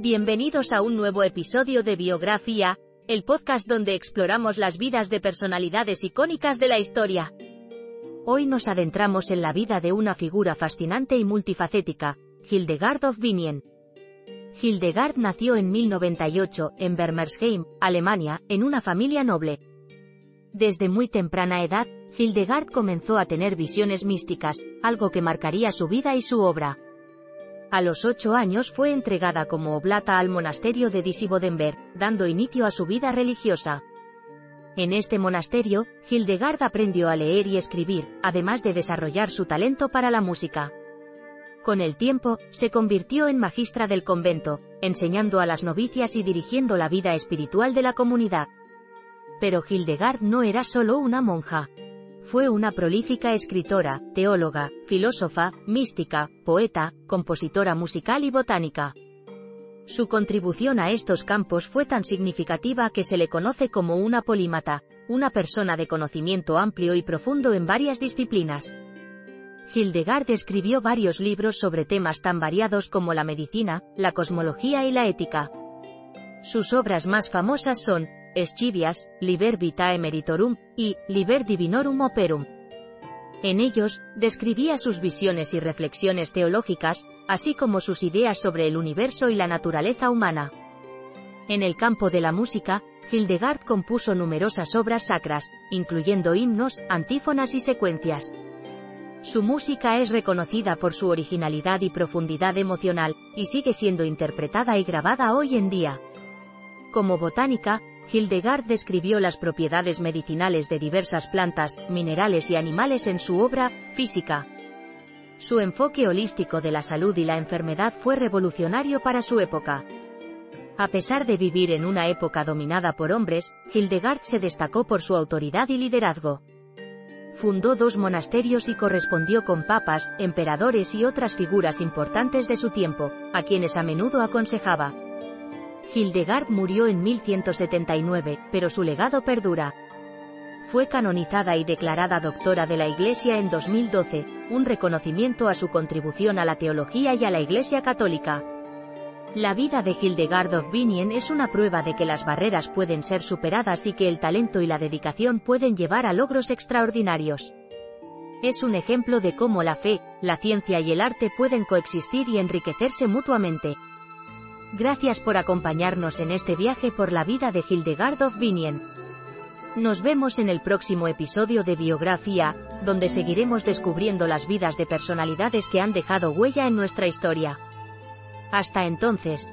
Bienvenidos a un nuevo episodio de Biografía, el podcast donde exploramos las vidas de personalidades icónicas de la historia. Hoy nos adentramos en la vida de una figura fascinante y multifacética, Hildegard of Bingen. Hildegard nació en 1098, en Bermersheim, Alemania, en una familia noble. Desde muy temprana edad, Hildegard comenzó a tener visiones místicas, algo que marcaría su vida y su obra. A los ocho años fue entregada como oblata al monasterio de Disibodenberg, dando inicio a su vida religiosa. En este monasterio, Hildegard aprendió a leer y escribir, además de desarrollar su talento para la música. Con el tiempo, se convirtió en magistra del convento, enseñando a las novicias y dirigiendo la vida espiritual de la comunidad. Pero Hildegard no era solo una monja. Fue una prolífica escritora, teóloga, filósofa, mística, poeta, compositora musical y botánica. Su contribución a estos campos fue tan significativa que se le conoce como una polímata, una persona de conocimiento amplio y profundo en varias disciplinas. Hildegard escribió varios libros sobre temas tan variados como la medicina, la cosmología y la ética. Sus obras más famosas son Eschivias, Liber Vitae Meritorum y Liber Divinorum Operum. En ellos, describía sus visiones y reflexiones teológicas, así como sus ideas sobre el universo y la naturaleza humana. En el campo de la música, Hildegard compuso numerosas obras sacras, incluyendo himnos, antífonas y secuencias. Su música es reconocida por su originalidad y profundidad emocional, y sigue siendo interpretada y grabada hoy en día. Como botánica, Hildegard describió las propiedades medicinales de diversas plantas, minerales y animales en su obra, Física. Su enfoque holístico de la salud y la enfermedad fue revolucionario para su época. A pesar de vivir en una época dominada por hombres, Hildegard se destacó por su autoridad y liderazgo fundó dos monasterios y correspondió con papas, emperadores y otras figuras importantes de su tiempo, a quienes a menudo aconsejaba. Hildegard murió en 1179, pero su legado perdura. Fue canonizada y declarada doctora de la Iglesia en 2012, un reconocimiento a su contribución a la teología y a la Iglesia católica. La vida de Hildegard of Bingen es una prueba de que las barreras pueden ser superadas y que el talento y la dedicación pueden llevar a logros extraordinarios. Es un ejemplo de cómo la fe, la ciencia y el arte pueden coexistir y enriquecerse mutuamente. Gracias por acompañarnos en este viaje por la vida de Hildegard of Bingen. Nos vemos en el próximo episodio de Biografía, donde seguiremos descubriendo las vidas de personalidades que han dejado huella en nuestra historia. Hasta entonces.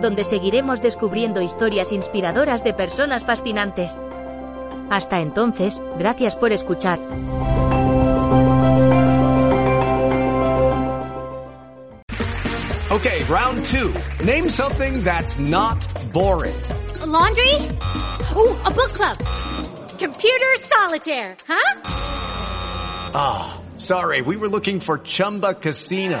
donde seguiremos descubriendo historias inspiradoras de personas fascinantes. Hasta entonces, gracias por escuchar. Okay, round two. Name something that's not boring. laundry? Ooh, a book club. Computer solitaire, huh? Ah, oh, sorry, we were looking for Chumba Casino.